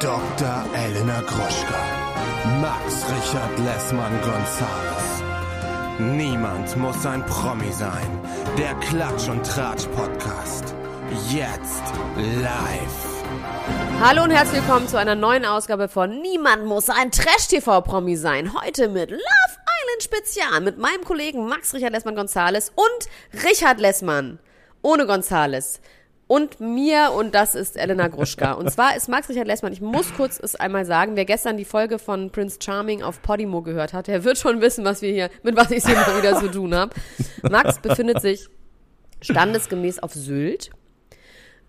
Dr. Elena Gruschka. Max Richard Lessmann Gonzales. Niemand muss ein Promi sein. Der Klatsch und Tratsch Podcast. Jetzt live. Hallo und herzlich willkommen zu einer neuen Ausgabe von Niemand muss ein Trash-TV-Promi sein. Heute mit Love Island Spezial mit meinem Kollegen Max Richard Lessmann Gonzales und Richard Lessmann. Ohne Gonzales. Und mir, und das ist Elena Gruschka. Und zwar ist Max Richard Lessmann, ich muss kurz es einmal sagen, wer gestern die Folge von Prince Charming auf Podimo gehört hat, der wird schon wissen, was wir hier, mit was ich hier mal wieder zu tun habe. Max befindet sich standesgemäß auf Sylt.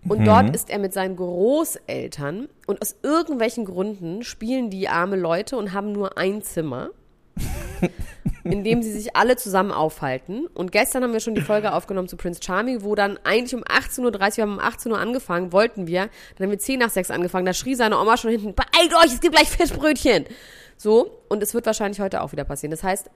Und dort ist er mit seinen Großeltern und aus irgendwelchen Gründen spielen die arme Leute und haben nur ein Zimmer, in dem sie sich alle zusammen aufhalten. Und gestern haben wir schon die Folge aufgenommen zu Prince Charming, wo dann eigentlich um 18.30 Uhr, wir haben um 18 Uhr angefangen, wollten wir, dann haben wir 10 nach 6 angefangen, da schrie seine Oma schon hinten, beeilt euch, es gibt gleich Fischbrötchen. So, und es wird wahrscheinlich heute auch wieder passieren. Das heißt,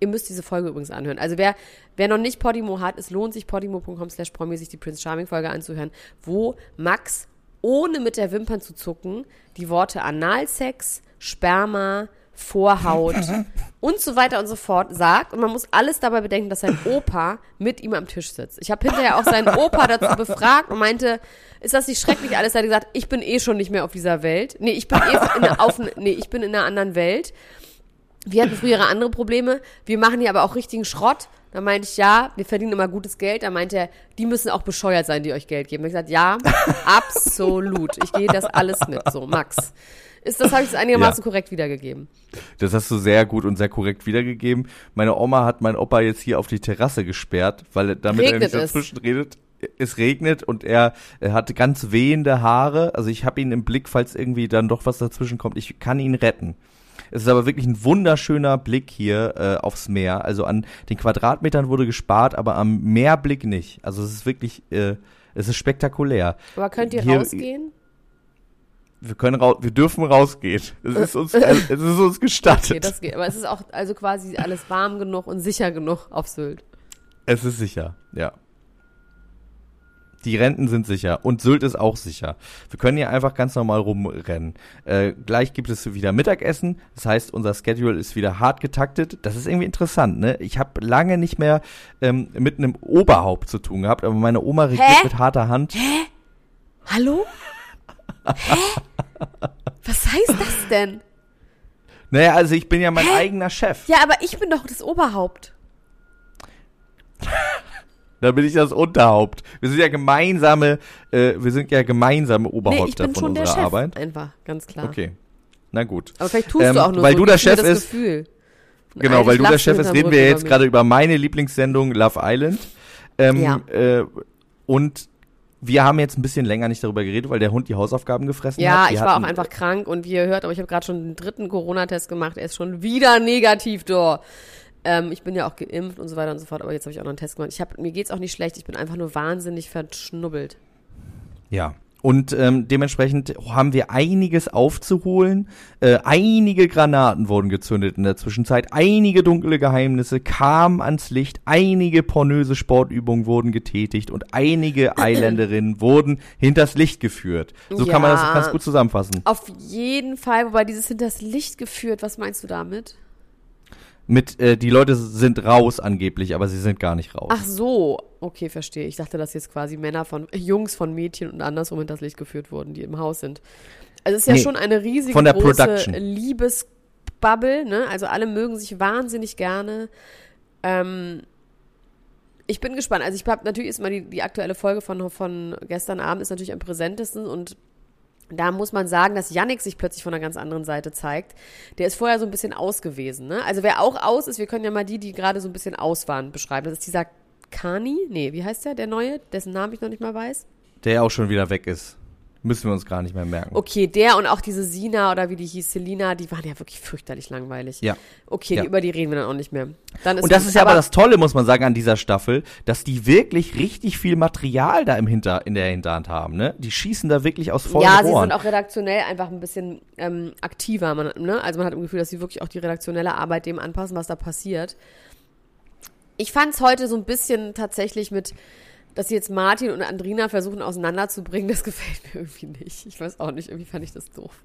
Ihr müsst diese Folge übrigens anhören. Also wer, wer noch nicht Podimo hat, es lohnt sich podimo.com slash promi sich die Prince Charming Folge anzuhören, wo Max ohne mit der Wimpern zu zucken die Worte Analsex, Sperma, Vorhaut und so weiter und so fort sagt. Und man muss alles dabei bedenken, dass sein Opa mit ihm am Tisch sitzt. Ich habe hinterher auch seinen Opa dazu befragt und meinte, ist das nicht schrecklich alles? Er hat gesagt, ich bin eh schon nicht mehr auf dieser Welt. Nee, ich bin eh in, auf, nee, ich bin in einer anderen Welt. Wir hatten früher andere Probleme. Wir machen hier aber auch richtigen Schrott. Da meinte ich, ja, wir verdienen immer gutes Geld. Da meinte er, die müssen auch bescheuert sein, die euch Geld geben. Ich gesagt, ja, absolut. Ich gehe das alles mit. So, Max. Ist das, habe ich es einigermaßen Ja. korrekt wiedergegeben? Das hast du sehr gut und sehr korrekt wiedergegeben. Meine Oma hat meinen Opa jetzt hier auf die Terrasse gesperrt, weil er damit er Regnet nicht es? dazwischen redet. Es regnet und er, er hat ganz wehende Haare. Also ich habe ihn im Blick, falls irgendwie dann doch was dazwischen kommt. Ich kann ihn retten. Es ist aber wirklich ein wunderschöner Blick hier äh, aufs Meer. Also an den Quadratmetern wurde gespart, aber am Meerblick nicht. Also es ist wirklich, äh, es ist spektakulär. Aber könnt ihr Hier- rausgehen? Wir können raus, wir dürfen rausgehen. Es ist uns, es ist uns gestattet. Okay, das geht. Aber es ist auch also quasi alles warm genug und sicher genug auf Sylt. Es ist sicher, ja. Die Renten sind sicher und Sylt ist auch sicher. Wir können hier einfach ganz normal rumrennen. Äh, gleich gibt es wieder Mittagessen. Das heißt, unser Schedule ist wieder hart getaktet. Das ist irgendwie interessant, ne? Ich habe lange nicht mehr ähm, mit einem Oberhaupt zu tun gehabt, aber meine Oma regiert Hä? mit harter Hand. Hallo? Hä? Was heißt das denn? Naja, also ich bin ja mein Hä? eigener Chef. Ja, aber ich bin doch das Oberhaupt. Da bin ich das Unterhaupt. Wir sind ja gemeinsame, äh, wir sind ja gemeinsame Nee, Oberhäupter ich bin von schon der unserer Chef. Arbeit. Einfach, ganz klar. Okay. Na gut. Aber vielleicht tust Ähm, du auch nur weil so. du der Chef das ist- Gefühl. Genau, weil du der Chef bist, hinterm reden wir jetzt gerade über meine Lieblingssendung Love Island. Ähm, Ja. äh, und wir haben jetzt ein bisschen länger nicht darüber geredet, weil der Hund die Hausaufgaben gefressen Ja, hat. Wir ich war auch einfach krank und wie ihr hört, aber ich habe gerade schon den dritten Corona-Test gemacht. Er ist schon wieder negativ, da. Ähm, ich bin ja auch geimpft und so weiter und so fort, aber jetzt habe ich auch noch einen Test gemacht. Ich hab, mir geht's auch nicht schlecht, ich bin einfach nur wahnsinnig verschnubbelt. Ja. Und ähm, dementsprechend haben wir einiges aufzuholen. Äh, einige Granaten wurden gezündet in der Zwischenzeit. Einige dunkle Geheimnisse kamen ans Licht. Einige pornöse Sportübungen wurden getätigt und einige Eiländerinnen wurden hinters Licht geführt. So kann man das Ja. ganz gut zusammenfassen. Auf jeden Fall, wobei dieses hinters Licht geführt, was meinst du damit? Mit, äh, die Leute sind raus angeblich, aber sie sind gar nicht raus. Ach so, okay, verstehe. Ich dachte, dass jetzt quasi Männer von, äh, Jungs von Mädchen und andersrum hinters Licht geführt wurden, die im Haus sind. Also es ist ja Nee, schon eine riesige von der große Production. Liebesbubble, ne? Also alle mögen sich wahnsinnig gerne. Ähm, ich bin gespannt. Also ich habe natürlich ist mal die, die aktuelle Folge von, von gestern Abend ist natürlich am präsentesten und da muss man sagen, dass Yannick sich plötzlich von einer ganz anderen Seite zeigt. Der ist vorher so ein bisschen aus gewesen. Ne? Also wer auch aus ist, wir können ja mal die, die gerade so ein bisschen aus waren, beschreiben. Das ist dieser Kani, nee, wie heißt der, der Neue, dessen Namen ich noch nicht mal weiß? Der auch schon wieder weg ist. Müssen wir uns gar nicht mehr merken. Okay, der und auch diese Sina oder wie die hieß, Selina, die waren ja wirklich fürchterlich langweilig. Ja. Okay, Ja. Die, über die reden wir dann auch nicht mehr. Dann Und das gut. ist ja aber das Tolle, muss man sagen, an dieser Staffel, dass die wirklich richtig viel Material da im Hinter, in der Hinterhand haben, ne? Die schießen da wirklich aus vollen Ja, sie Rohren. sind auch redaktionell einfach ein bisschen ähm, aktiver. Man, ne? Also man hat im Gefühl, dass sie wirklich auch die redaktionelle Arbeit dem anpassen, was da passiert. Ich fand es heute so ein bisschen tatsächlich mit dass sie jetzt Martin und Andrina versuchen auseinanderzubringen, das gefällt mir irgendwie nicht. Ich weiß auch nicht, irgendwie fand ich das doof.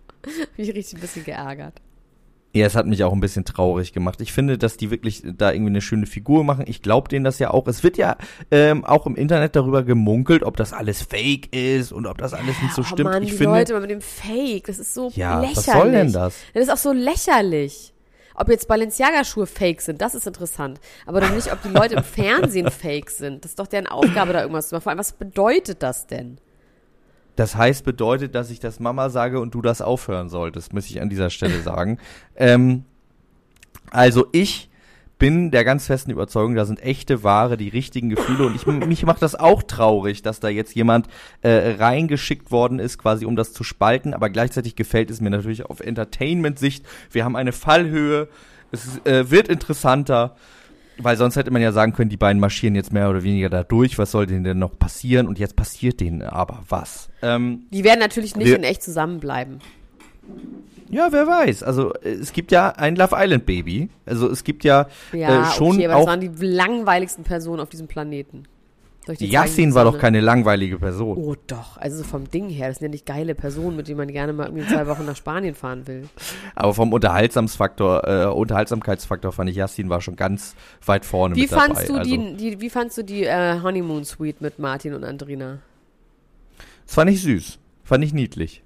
Mich richtig ein bisschen geärgert. Ja, es hat mich auch ein bisschen traurig gemacht. Ich finde, dass die wirklich da irgendwie eine schöne Figur machen. Ich glaube denen das ja auch. Es wird ja ähm, auch im Internet darüber gemunkelt, ob das alles Fake ist und ob das alles nicht so oh stimmt. Mann, ich die finde, Leute mit dem Fake, das ist so ja, lächerlich. was soll denn das? Das ist auch so lächerlich. Ob jetzt Balenciaga-Schuhe fake sind, das ist interessant. Aber doch nicht, ob die Leute im Fernsehen fake sind. Das ist doch deren Aufgabe, da irgendwas zu machen. Vor allem, was bedeutet das denn? Das heißt, bedeutet, dass ich das Mama sage und du das aufhören solltest, muss ich an dieser Stelle sagen. ähm, also ich bin der ganz festen Überzeugung, da sind echte Ware, die richtigen Gefühle und ich, mich macht das auch traurig, dass da jetzt jemand äh, reingeschickt worden ist, quasi um das zu spalten, aber gleichzeitig gefällt es mir natürlich auf Entertainment-Sicht. Wir haben eine Fallhöhe, es ist, äh, wird interessanter. Weil sonst hätte man ja sagen können, die beiden marschieren jetzt mehr oder weniger da durch. Was soll denen denn noch passieren? Und jetzt passiert denen aber was. Ähm, Die werden natürlich nicht in echt zusammenbleiben. Ja, wer weiß. Also äh, es gibt ja ein Love Island Baby. Also es gibt ja, Ja, äh, schon okay, aber das auch. waren die langweiligsten Personen auf diesem Planeten. Die Yassin war doch keine langweilige Person. Oh doch, also so vom Ding her, das sind ja nicht geile Personen, mit denen man gerne mal irgendwie zwei Wochen nach Spanien fahren will. Aber vom Unterhaltsamsfaktor, äh, Unterhaltsamkeitsfaktor fand ich, Yassin war schon ganz weit vorne Wie mit fandst dabei. du die, also, die, wie fandst du die äh, Honeymoon Suite mit Martin und Andrina? das fand ich süß. Fand ich niedlich.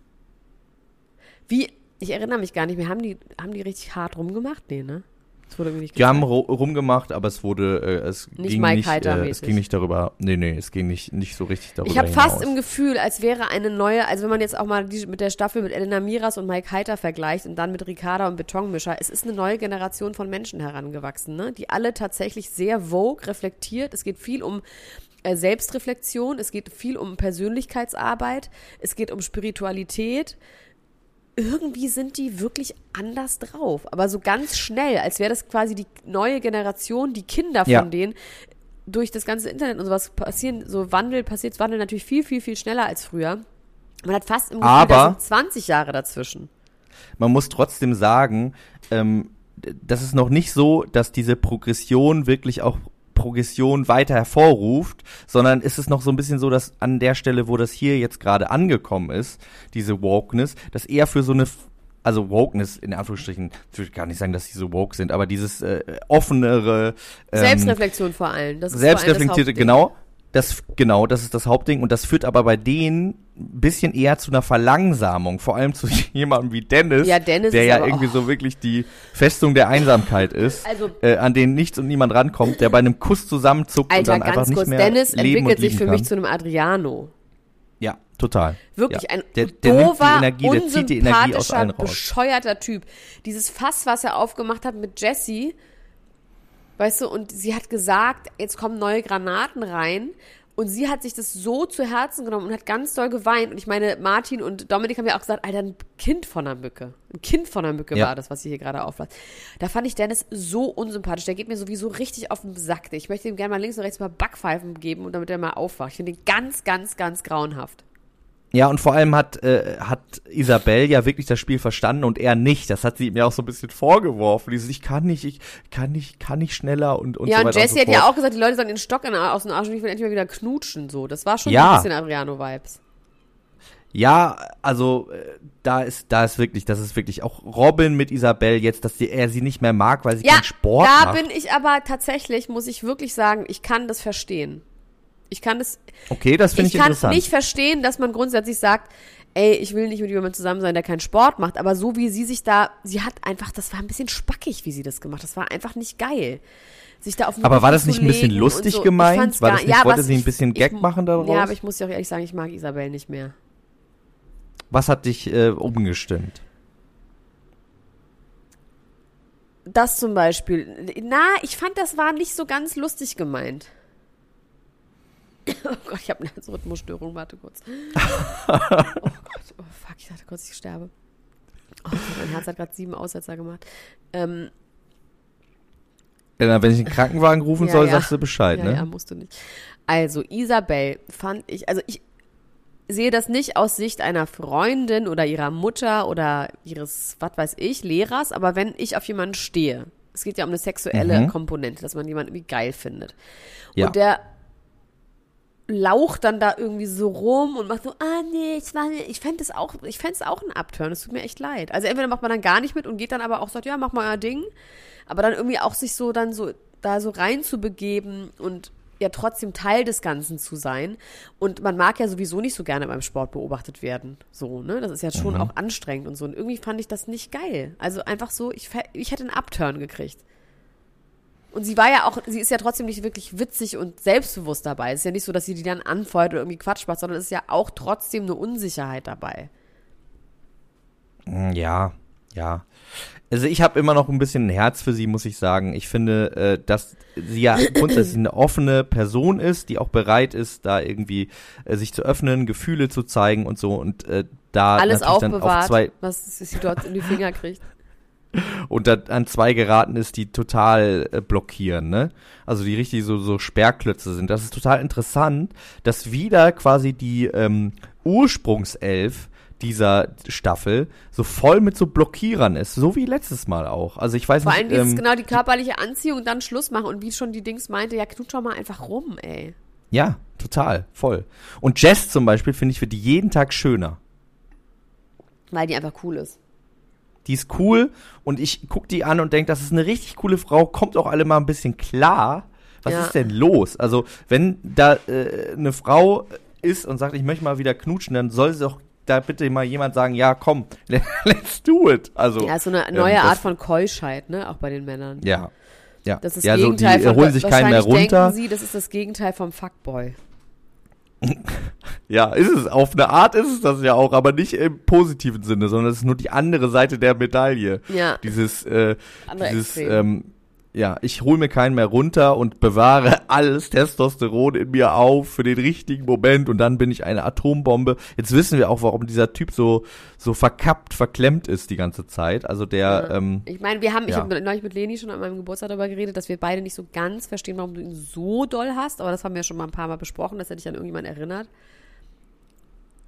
Wie, ich erinnere mich gar nicht mehr, haben die, haben die richtig hart rumgemacht? Nee, ne? Das wurde irgendwie nicht Die haben rumgemacht, aber es wurde, äh, es Nicht ging Mike nicht, äh, es ging nicht darüber, nee, nee, es ging nicht, nicht so richtig darüber Ich habe fast im Gefühl, als wäre eine neue, also wenn man jetzt auch mal die, mit der Staffel mit Elena Miras und Mike Heiter vergleicht und dann mit Ricarda und Betonmischer, es ist eine neue Generation von Menschen herangewachsen, ne? die alle tatsächlich sehr vogue, reflektiert. Es geht viel um äh, Selbstreflexion, es geht viel um Persönlichkeitsarbeit, es geht um Spiritualität. Irgendwie sind die wirklich anders drauf, aber so ganz schnell, als wäre das quasi die neue Generation, die Kinder von Ja. denen durch das ganze Internet und sowas passieren, so Wandel, passiert Wandel natürlich viel, viel, viel schneller als früher. Man hat fast im Gefühl, da sind 20 Jahre dazwischen. man muss trotzdem sagen, ähm, das ist noch nicht so, dass diese Progression wirklich auch Progression weiter hervorruft, sondern ist es noch so ein bisschen so, dass an der Stelle, wo das hier jetzt gerade angekommen ist, diese Wokeness, dass eher für so eine, also Wokeness in Anführungsstrichen, ich würde gar nicht sagen, dass sie so woke sind, aber dieses äh, offenere, ähm, Selbstreflexion vor allem. Das ist selbstreflektierte, vor allem das genau. Das, genau, das ist das Hauptding und das führt aber bei denen bisschen eher zu einer Verlangsamung, vor allem zu jemandem wie Dennis, Ja, Dennis der ja irgendwie so wirklich die Festung der Einsamkeit ist, Also- äh, an den nichts und niemand rankommt, der bei einem Kuss zusammenzuckt Alter, und dann einfach ganz nicht kurz, mehr Dennis leben entwickelt und sich für kann. mich zu einem Adriano. ja, total. Wirklich ja. ein der, der dover, Energie, der zieht die Energie aus allen raus. bescheuerter Typ. Dieses Fass, was er aufgemacht hat mit Jessie, weißt du, und sie hat gesagt, jetzt kommen neue Granaten rein. Und sie hat sich das so zu Herzen genommen und hat ganz doll geweint. Und ich meine, Martin und Dominik haben ja auch gesagt, Alter, ein Kind von einer Mücke. Ein Kind von einer Mücke Ja. war das, was sie hier gerade auflasst. Da fand ich Dennis so unsympathisch. Der geht mir sowieso richtig auf den Sack. Ich möchte ihm gerne mal links und rechts mal Backpfeifen geben und damit er mal aufwacht. Ich finde ihn ganz, ganz, ganz grauenhaft. Ja, und vor allem hat, äh, hat Isabel ja wirklich das Spiel verstanden und er nicht. Das hat sie ihm ja auch so ein bisschen vorgeworfen. Dieses, ich kann nicht, ich kann nicht, kann nicht schneller und, und Ja, so und weiter Jessie und so hat ja auch gesagt, die Leute sollen den Stock in, aus dem Arsch und ich will endlich mal wieder knutschen. So, das war schon Ja. ein bisschen Adriano-Vibes. Ja, also äh, da ist, da ist wirklich, das ist wirklich auch Robin mit Isabel jetzt, dass die, er sie nicht mehr mag, weil sie Ja, keinen Sport da macht. bin ich aber tatsächlich, muss ich wirklich sagen, ich kann das verstehen. Ich kann das, okay, das finde ich ich, kann interessant. nicht verstehen, dass man grundsätzlich sagt, ey, ich will nicht mit jemandem zusammen sein, der keinen Sport macht, aber so wie sie sich da, sie hat einfach, das war ein bisschen spackig, wie sie das gemacht hat. Das war einfach nicht geil. Sich da auf aber war das nicht ein bisschen lustig so. Ich gemeint? War das nicht, ja, wollte sie ein ich- bisschen Gag ich, machen daraus? Ja, aber ich muss dir auch ehrlich sagen, ich mag Isabel nicht mehr. Was hat dich äh, umgestimmt? Das zum Beispiel. Na, ich fand, das war nicht so ganz lustig gemeint. Oh Gott, ich habe eine Herzrhythmusstörung. Warte kurz. Oh Gott, oh fuck, ich dachte kurz, ich sterbe. Oh Gott, mein Herz hat gerade sieben Aussetzer gemacht. Ähm, Äh, wenn ich einen Krankenwagen rufen Ja, soll, ja. sagst du Bescheid, ja, ne? ja, musst du nicht. Also, Isabel fand ich, also ich sehe das nicht aus Sicht einer Freundin oder ihrer Mutter oder ihres, was weiß ich, Lehrers, aber wenn ich auf jemanden stehe, es geht ja um eine sexuelle Mhm. Komponente, dass man jemanden irgendwie geil findet. Ja. Und der laucht dann da irgendwie so rum und macht so, ah nee, ich war nicht. Ich fände es auch, ich fände es auch ein Upturn. Es tut mir echt leid. Also entweder macht man dann gar nicht mit und geht dann aber auch sagt, ja, mach mal euer Ding. Aber dann irgendwie auch sich so dann so da so rein zu begeben und ja trotzdem Teil des Ganzen zu sein. Und man mag ja sowieso nicht so gerne beim Sport beobachtet werden. So, ne? Das ist ja schon auch anstrengend und so. Und irgendwie fand ich das nicht geil. Also einfach so, ich, ich hätte einen Upturn gekriegt. Und sie war ja auch, sie ist ja trotzdem nicht wirklich witzig und selbstbewusst dabei. Es ist ja nicht so, dass sie die dann anfeuert oder irgendwie Quatsch macht, sondern es ist ja auch trotzdem eine Unsicherheit dabei. Mm, Ja, ja. Also ich habe immer noch ein bisschen ein Herz für sie, muss ich sagen. Ich finde, äh, dass sie ja grundsätzlich eine offene Person ist, die auch bereit ist, da irgendwie äh, sich zu öffnen, Gefühle zu zeigen und so und äh, da Alles dann auf aufbewahrt, zwei was sie dort in die Finger kriegt. Und da an zwei geraten ist, die total äh, blockieren, ne? Also die richtig so so Sperrklötze sind. Das ist total interessant, dass wieder quasi die ähm, Ursprungself dieser Staffel so voll mit so Blockierern ist, so wie letztes Mal auch. Also ich weiß Vor nicht, allem dieses, ähm, genau, die körperliche Anziehung und dann Schluss machen. Und wie schon die Dings meinte, ja, knutsch doch mal einfach rum, ey. ja, total, voll. Und Jess zum Beispiel finde ich wird die jeden Tag schöner. Weil die einfach cool ist. Die ist cool und ich guck die an und denk, das ist eine richtig coole Frau, kommt auch alle mal ein bisschen klar. Was Ja. ist denn los? Also, wenn da äh, eine Frau ist und sagt, ich möchte mal wieder knutschen, dann soll sie doch da bitte mal jemand sagen, ja, komm, let's do it. Also, Ja, so eine ähm, neue das- Art von Keuschheit, ne? Auch bei den Männern. Ja. Ja, Das ist das ja so, die Gegenteil äh, von, holen sich keinen mehr runter. denken sie, das ist das Gegenteil vom Fuckboy. Ja, ist es. Auf eine Art ist es das ja auch, aber nicht im positiven Sinne, sondern es ist nur die andere Seite der Medaille. Ja. Dieses, äh, Andere dieses, Extrem. ähm, ja, ich hole mir keinen mehr runter und bewahre alles Testosteron in mir auf für den richtigen Moment und dann bin ich eine Atombombe. Jetzt wissen wir auch, warum dieser Typ so, so verkappt, verklemmt ist die ganze Zeit. Also der, ähm, Ich meine, wir haben, ich ja. habe neulich mit Leni schon an meinem Geburtstag darüber geredet, dass wir beide nicht so ganz verstehen, warum du ihn so doll hast, aber das haben wir schon mal ein paar Mal besprochen, das hätte ich an irgendjemand erinnert.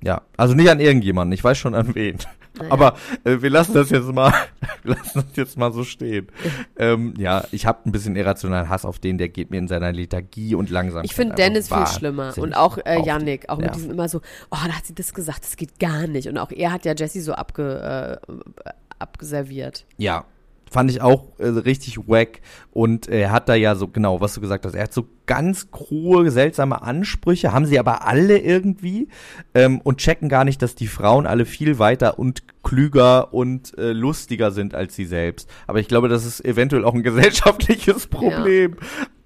Ja, also nicht an irgendjemanden, ich weiß schon an wen. Naja. Aber äh, wir lassen das jetzt mal, wir lassen das jetzt mal so stehen. ähm, ja, ich habe ein bisschen irrationalen Hass auf den, der geht mir in seiner Lethargie und langsam. Ich finde Dennis viel schlimmer und auch äh, Yannick, auch Ja. mit diesem immer so, oh, da hat sie das gesagt, das geht gar nicht. Und auch er hat ja Jesse so abge, äh, abgeserviert. Ja, fand ich auch äh, richtig wack und er hat da ja so genau, was du gesagt hast, er hat so ganz hohe, seltsame Ansprüche, haben sie aber alle irgendwie ähm, und checken gar nicht, dass die Frauen alle viel weiter und klüger und äh, lustiger sind als sie selbst. Aber ich glaube, das ist eventuell auch ein gesellschaftliches Problem.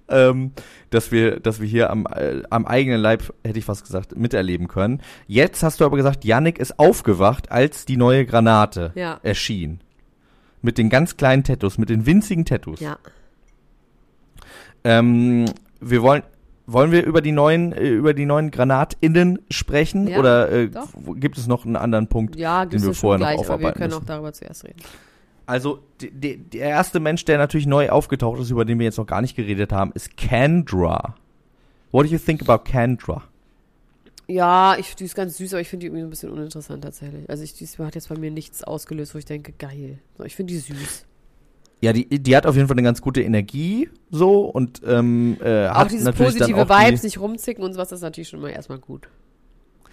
Ähm, dass wir, dass wir hier am, äh, am eigenen Leib, hätte ich fast gesagt, miterleben können. Jetzt hast du aber gesagt, Yannick ist aufgewacht, als die neue Granate Ja. erschien. Mit den ganz kleinen Tattoos, mit den winzigen Tattoos. Ja. Ähm, wir wollen, wollen wir über die neuen, äh, über die neuen GranatInnen sprechen? Ja, oder äh, gibt es noch einen anderen Punkt? Ja, Den wir ja vorher noch gleich, aber wir aufarbeiten können müssen. auch darüber zuerst reden. Also, die, die, der erste Mensch, der natürlich neu aufgetaucht ist, über den wir jetzt noch gar nicht geredet haben, ist Kendra. What do you think about Kendra? Ja, ich, die ist ganz süß, aber ich finde die irgendwie ein bisschen uninteressant tatsächlich. Also ich, die hat jetzt bei mir nichts ausgelöst, wo ich denke, geil. So, ich finde die süß. Ja, die, die hat auf jeden Fall eine ganz gute Energie, so, und ähm, äh, Auch hat dieses natürlich dann positive auch die, Vibes, nicht rumzicken und sowas, das ist natürlich schon mal erstmal gut.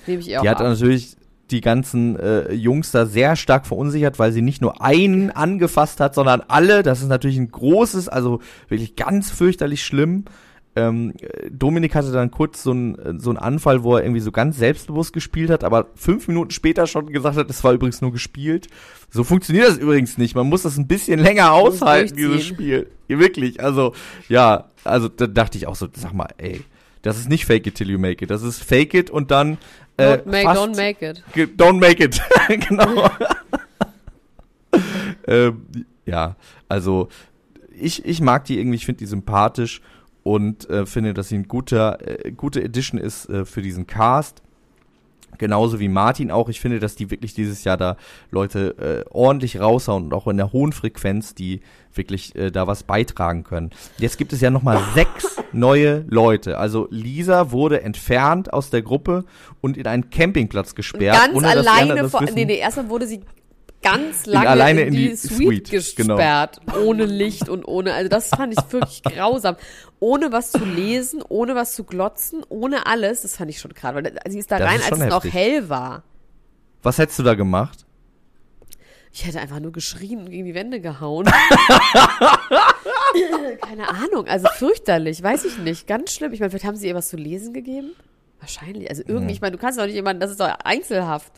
Nehme ich eher Die auch hat ab. natürlich die ganzen äh, Jungs da sehr stark verunsichert, weil sie nicht nur einen angefasst hat, sondern alle. Das ist natürlich ein großes, also wirklich ganz fürchterlich schlimm. Ähm, äh, Dominik hatte dann kurz so einen so einen Anfall, wo er irgendwie so ganz selbstbewusst gespielt hat, aber fünf Minuten später schon gesagt hat, es war übrigens nur gespielt. So funktioniert das übrigens nicht. Man muss das ein bisschen länger aushalten, dieses. Spiel. Ja, wirklich, also ja, also da dachte ich auch so, sag mal, ey, das ist nicht fake it till you make it. Das ist fake it und dann äh, Don't make, don't make it. Don't make it. genau. ähm, ja, also ich, ich mag die irgendwie, ich finde die sympathisch und äh, finde, dass sie ein guter, äh, gute Edition ist äh, für diesen Cast. Genauso wie Martin auch. Ich finde, dass die wirklich dieses Jahr da Leute äh, ordentlich raushauen und auch in der hohen Frequenz, die wirklich äh, da was beitragen können. Jetzt gibt es ja nochmal sechs neue Leute. Also Lisa wurde entfernt aus der Gruppe und in einen Campingplatz gesperrt. Ganz ohne dass die alleine das vor. wissen. Nee, nee, erstmal wurde sie ganz lange alleine in, in die, die Suite, Suite, genau. gesperrt, ohne Licht und ohne, also das fand ich wirklich grausam. Ohne was zu lesen, ohne was zu glotzen, ohne alles, das fand ich schon gerade, weil sie ist da Das rein, ist als schon es noch heftig. hell war. Was hättest du da gemacht? Ich hätte einfach nur geschrien und gegen die Wände gehauen. Keine Ahnung, also fürchterlich, weiß ich nicht, ganz schlimm. Ich meine, vielleicht haben sie ihr was zu lesen gegeben? Wahrscheinlich, also irgendwie, Mhm. ich meine, du kannst doch nicht jemanden, das ist doch Einzelhaft.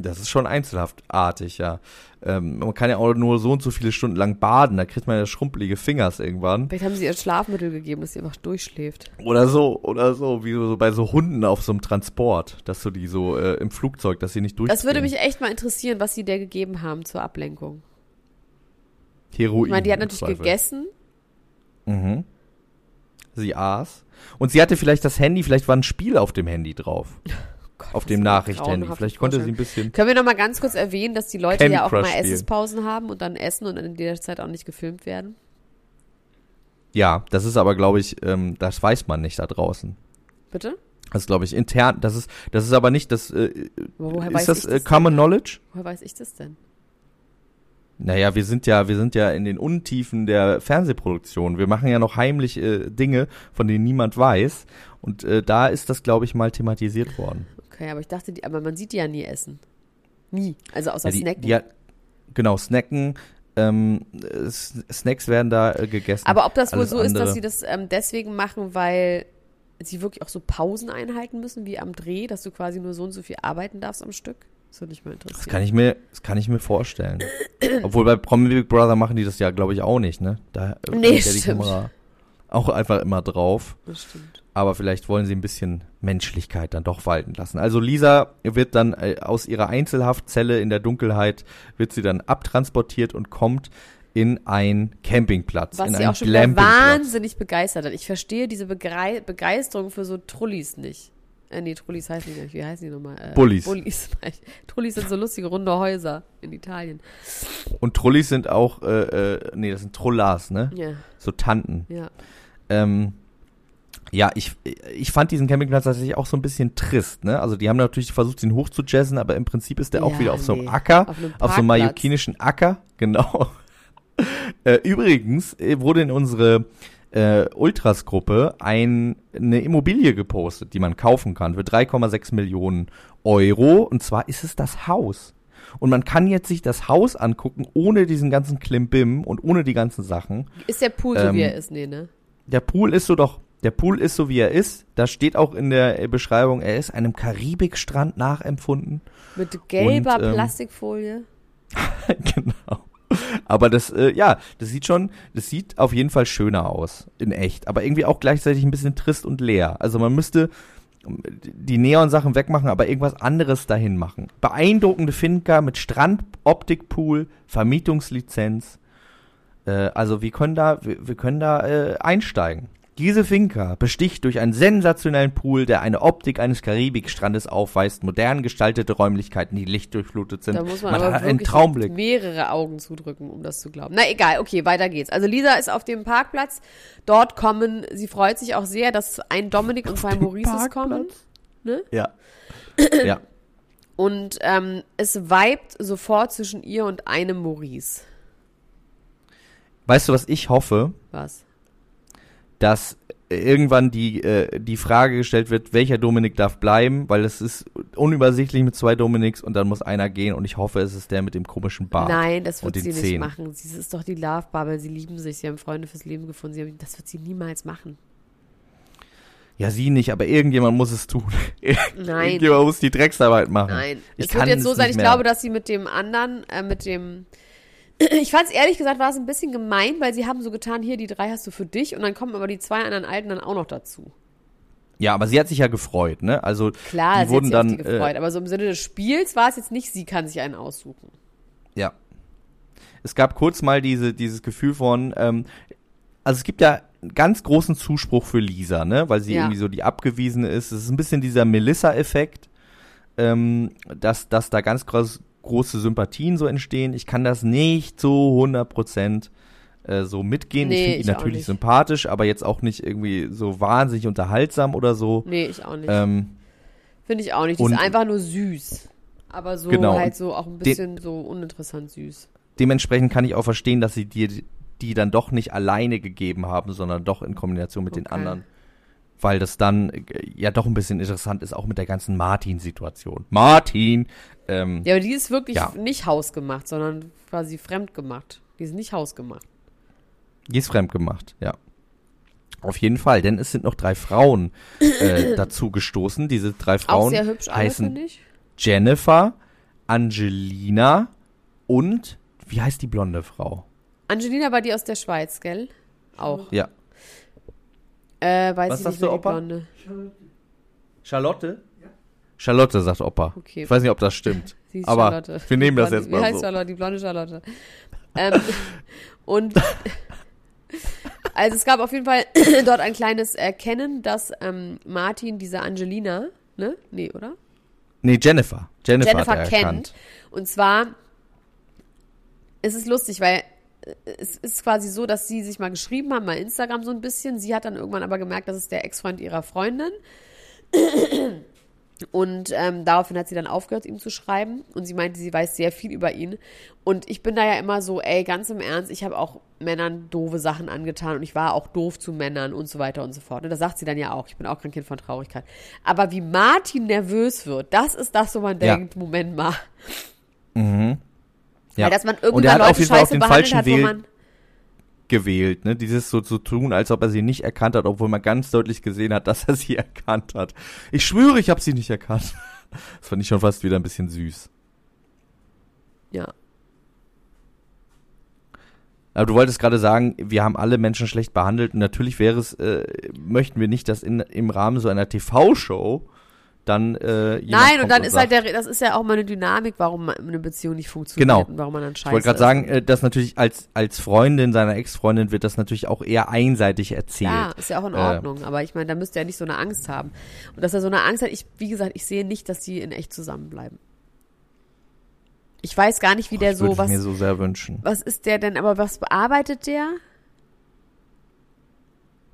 Das ist schon einzelhaftartig, ja. Ähm, man kann ja auch nur so und so viele Stunden lang baden, da kriegt man ja schrumpelige Fingers irgendwann. Vielleicht haben sie ihr Schlafmittel gegeben, dass sie einfach durchschläft. Oder so, oder so, wie so bei so Hunden auf so einem Transport, dass du die so äh, im Flugzeug, dass sie nicht durchdrehen. Das würde mich echt mal interessieren, was sie der gegeben haben zur Ablenkung. Heroin. Ich meine, die hat natürlich Zweifel. gegessen. Mhm. Sie aß. Und sie hatte vielleicht das Handy, vielleicht war ein Spiel auf dem Handy drauf. Gott, auf dem grauenhafte Vielleicht konnte sie ein bisschen. Können wir noch mal ganz kurz erwähnen, dass die Leute ja auch Crush mal spielen. Essenspausen haben und dann essen und in der Zeit auch nicht gefilmt werden? Ja, das ist aber, glaube ich, ähm, das weiß man nicht da draußen. Bitte? Das ist, glaube ich, intern. Das ist, das ist aber nicht das. Äh, woher weiß ist das ich äh, das Common denn? Knowledge? Woher weiß ich das denn? Naja, wir sind ja, wir sind ja in den Untiefen der Fernsehproduktion. Wir machen ja noch heimlich äh, Dinge, von denen niemand weiß. Und äh, da ist das, glaube ich, mal thematisiert worden. Okay, aber ich dachte, die, aber man sieht die ja nie essen. Nie. Also außer Ja, die, Snacken. die, hat- genau, snacken. Ähm, äh, Snacks werden da äh, gegessen. aber ob das wohl so ist, andere- dass sie das ähm, deswegen machen, weil sie wirklich auch so Pausen einhalten müssen, wie am Dreh, dass du quasi nur so und so viel arbeiten darfst am Stück? Das würde mich mal interessieren. Das kann ich mir, das kann ich mir vorstellen. Obwohl bei Promi Big Brother machen die das ja, glaube ich, auch nicht, ne? Da äh, Nee, ist die stimmt. Kamera auch einfach immer drauf. Das stimmt. Aber vielleicht wollen sie ein bisschen Menschlichkeit dann doch walten lassen. Also Lisa wird dann äh, aus ihrer Einzelhaftzelle in der Dunkelheit, wird sie dann abtransportiert und kommt in einen Campingplatz. Was in sie einen auch schon wahnsinnig begeistert hat. Ich verstehe diese Begrei Begeisterung für so Trullis nicht. Äh, nee, Trullis heißen die nicht. Wie heißen die nochmal? Äh, Bullis. Bullis. Trullis sind so lustige runde Häuser in Italien. Und Trullis sind auch, äh, äh, nee, das sind Trullas, ne? Ja, So Tanten. ja. Ähm, ja, ich, ich fand diesen Campingplatz tatsächlich auch so ein bisschen trist, ne? Also die haben natürlich versucht, ihn hochzujazzen, aber im Prinzip ist der auch Ja, wieder auf so einem nee. Acker, Auf einem auf so einem mallorquinischen Acker, genau. äh, übrigens äh, wurde in unsere äh, Ultras-Gruppe ein, eine Immobilie gepostet, die man kaufen kann für 3,6 Millionen Euro. Und zwar ist es das Haus. Und man kann jetzt sich das Haus angucken, ohne diesen ganzen Klimbim und ohne die ganzen Sachen. Ist der Pool so, Ähm, wie er ist? Nee, ne? Der Pool ist so doch, der Pool ist so wie er ist. Da steht auch in der Beschreibung, er ist einem Karibikstrand nachempfunden. Mit gelber und, ähm, Plastikfolie. genau. Aber das, äh, ja, das sieht schon, das sieht auf jeden Fall schöner aus, in echt. Aber irgendwie auch gleichzeitig ein bisschen trist und leer. Also man müsste ähm, die Neon-Sachen wegmachen, aber irgendwas anderes dahin machen. Beeindruckende Finca mit Strand, Optikpool, Vermietungslizenz. Äh, also wir können da, wir, wir können da äh, einsteigen. Diese Finca besticht durch einen sensationellen Pool, der eine Optik eines Karibikstrandes aufweist, modern gestaltete Räumlichkeiten, die lichtdurchflutet sind. Da muss man, man aber hat einen wirklich Traumblick. mehrere Augen zudrücken, um das zu glauben. Na egal, okay, weiter geht's. Also Lisa ist auf dem Parkplatz. Dort kommen, sie freut sich auch sehr, dass ein Dominik und zwei Maurices kommen. Ne? Ja. ja. Und ähm, es vibet sofort zwischen ihr und einem Maurice. Weißt du, was ich hoffe? Was? Dass irgendwann die, äh, die Frage gestellt wird, welcher Dominik darf bleiben, weil es ist unübersichtlich mit zwei Dominiks und dann muss einer gehen und ich hoffe, es ist der mit dem komischen Bart. Nein, das wird sie den nicht Zähnen. machen. Sie ist doch die Love Bubble. Sie lieben sich. Sie haben Freunde fürs Leben gefunden. Sie haben, das wird sie niemals machen. Ja, sie nicht, aber irgendjemand muss es tun. Nein. Irgendjemand muss die Drecksarbeit machen. Nein, Ich es wird kann jetzt so sein, ich glaube, dass sie mit dem anderen, äh, mit dem. Ich fand es ehrlich gesagt, war es ein bisschen gemein, weil sie haben so getan, hier, die drei hast du für dich und dann kommen aber die zwei anderen Alten dann auch noch dazu. Ja, aber sie hat sich ja gefreut, ne? Also Klar, die sie wurden hat sich dann gefreut, äh, aber so im Sinne des Spiels war es jetzt nicht, sie kann sich einen aussuchen. Ja. Es gab kurz mal diese, dieses Gefühl von, ähm, also es gibt ja einen ganz großen Zuspruch für Lisa, ne? Weil sie Ja. irgendwie so die Abgewiesene ist. Es ist ein bisschen dieser Melissa-Effekt, ähm, dass, dass da ganz groß, große Sympathien so entstehen. Ich kann das nicht so 100 Prozent äh, so mitgehen. Nee, ich finde ihn natürlich sympathisch, aber jetzt auch nicht irgendwie so wahnsinnig unterhaltsam oder so. Nee, ich auch nicht. Ähm, Finde ich auch nicht. Die und- ist einfach nur süß. Aber so Genau, halt so auch ein bisschen so uninteressant süß. Dementsprechend kann ich auch verstehen, dass sie dir die dann doch nicht alleine gegeben haben, sondern doch in Kombination mit den Okay. anderen. Weil das dann äh, ja doch ein bisschen interessant ist, auch mit der ganzen Martin-Situation. Martin! Ähm, Ja, aber die ist wirklich Ja. nicht hausgemacht, sondern quasi fremdgemacht. Die ist nicht hausgemacht. Die ist fremd gemacht, ja. Auf jeden Fall, denn es sind noch drei Frauen äh, dazu gestoßen. Diese drei Frauen hübsch alle, heißen ich. Jennifer, Angelina und wie heißt die blonde Frau? Angelina war die aus der Schweiz, gell? Auch. Ja. Äh, weiß Was ich sagst nicht, du, Opa? Blonde. Charlotte? Charlotte, sagt Opa. Okay. Ich weiß nicht, ob das stimmt. Sie ist aber Charlotte. wir nehmen das blonde- jetzt Wie mal heißt so. Charlotte? Die blonde Charlotte. ähm, und also es gab auf jeden Fall dort ein kleines Erkennen, dass ähm, Martin diese Angelina, ne? Nee, oder? Nee, Jennifer. Jennifer, Jennifer hat er kennt. erkannt. Und zwar ist es lustig, weil es ist quasi so, dass sie sich mal geschrieben haben, mal Instagram so ein bisschen. Sie hat dann irgendwann aber gemerkt, das ist der Ex-Freund ihrer Freundin. Und ähm, daraufhin hat sie dann aufgehört, ihm zu schreiben. Und sie meinte, sie weiß sehr viel über ihn. Und ich bin da ja immer so, ey, ganz im Ernst, ich habe auch Männern doofe Sachen angetan und ich war auch doof zu Männern und so weiter und so fort. Und das sagt sie dann ja auch. Ich bin auch kein Kind von Traurigkeit. Aber wie Martin nervös wird, das ist das, wo man Ja. denkt, Moment mal. Ja. Weil dass man Und irgendwie er hat auf Leute jeden Fall auf den falschen man. gewählt, ne? Dieses so zu tun, als ob er sie nicht erkannt hat, obwohl man ganz deutlich gesehen hat, dass er sie erkannt hat. Ich schwöre, ich habe sie nicht erkannt. Das fand ich schon fast wieder ein bisschen süß. Ja. Aber du wolltest gerade sagen, wir haben alle Menschen schlecht behandelt und natürlich wäre es, äh, möchten wir nicht, dass in, im Rahmen so einer TV-Show dann äh, Nein, und dann ist sagt, halt der, das ist ja auch mal eine Dynamik, warum eine Beziehung nicht funktioniert Genau. und warum man dann scheiße Ich wollte gerade sagen, äh, dass natürlich als, als Freundin seiner Ex-Freundin wird das natürlich auch eher einseitig erzählt. Ja, ist ja auch in Äh, Ordnung. aber ich meine, da müsst ihr ja nicht so eine Angst haben. Und dass er so eine Angst hat, ich, wie gesagt, ich sehe nicht, dass die in echt zusammenbleiben. Ich weiß gar nicht, wie der das würde so, was, ich mir so sehr wünschen. was ist der denn, aber was bearbeitet der?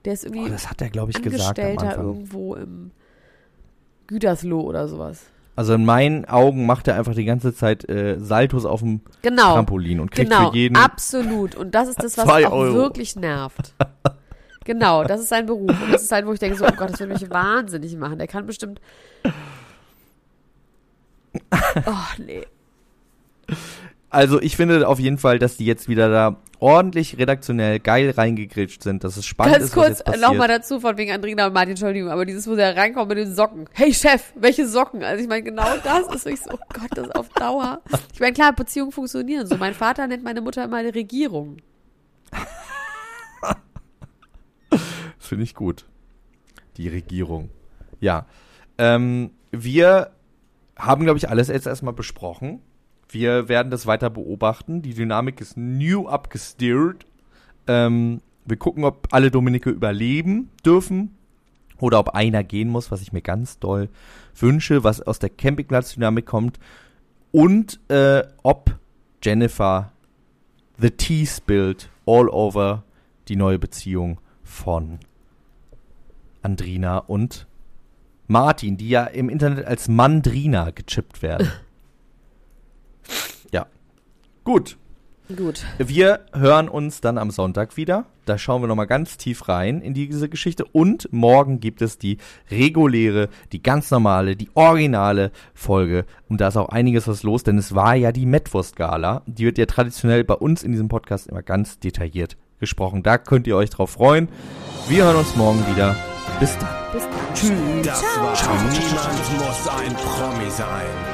Der ist irgendwie Oh, das hat er, glaube ich, gesagt am Anfang. irgendwo im Gütersloh oder sowas. Also in meinen Augen macht er einfach die ganze Zeit äh, Saltos auf dem Genau. Trampolin und kriegt Genau, für jeden absolut. Und das ist das, was auch Euro. wirklich nervt. Genau, das ist sein Beruf. Und das ist halt, wo ich denke, so, oh Gott, das würde mich wahnsinnig machen. Der kann bestimmt. Oh, nee. Also ich finde auf jeden Fall, dass die jetzt wieder da ordentlich redaktionell geil reingegritscht sind, dass es spannend Ganz ist, kurz nochmal dazu von wegen Andrina und Martin, Entschuldigung, aber dieses, wo der reinkommt mit den Socken. Hey Chef, welche Socken? Also ich meine, genau das ist wirklich so, oh Gott, das ist auf Dauer. Ich meine, klar, Beziehungen funktionieren so. Mein Vater nennt meine Mutter immer eine Regierung. Das finde ich gut. Die Regierung. Ja. Ähm, wir haben, glaube ich, alles jetzt erstmal besprochen. Wir werden das weiter beobachten. Die Dynamik ist new abgesteert. Ähm, wir gucken, ob alle Dominike überleben dürfen oder ob einer gehen muss, was ich mir ganz doll wünsche, was aus der Campingplatzdynamik kommt. Und äh, ob Jennifer the tea spilled all over die neue Beziehung von Andrina und Martin, die ja im Internet als Mandrina gechippt werden. Gut. Gut. Wir hören uns dann am Sonntag wieder. Da schauen wir nochmal ganz tief rein in diese Geschichte. Und morgen gibt es die reguläre, die ganz normale, die originale Folge. Und da ist auch einiges was los, denn es war ja die Metwurst-Gala. Die wird ja traditionell bei uns in diesem Podcast immer ganz detailliert gesprochen. Da könnt ihr euch drauf freuen. Wir hören uns morgen wieder. Bis dann. Bis dann. Das war Niemand muss ein Promi sein.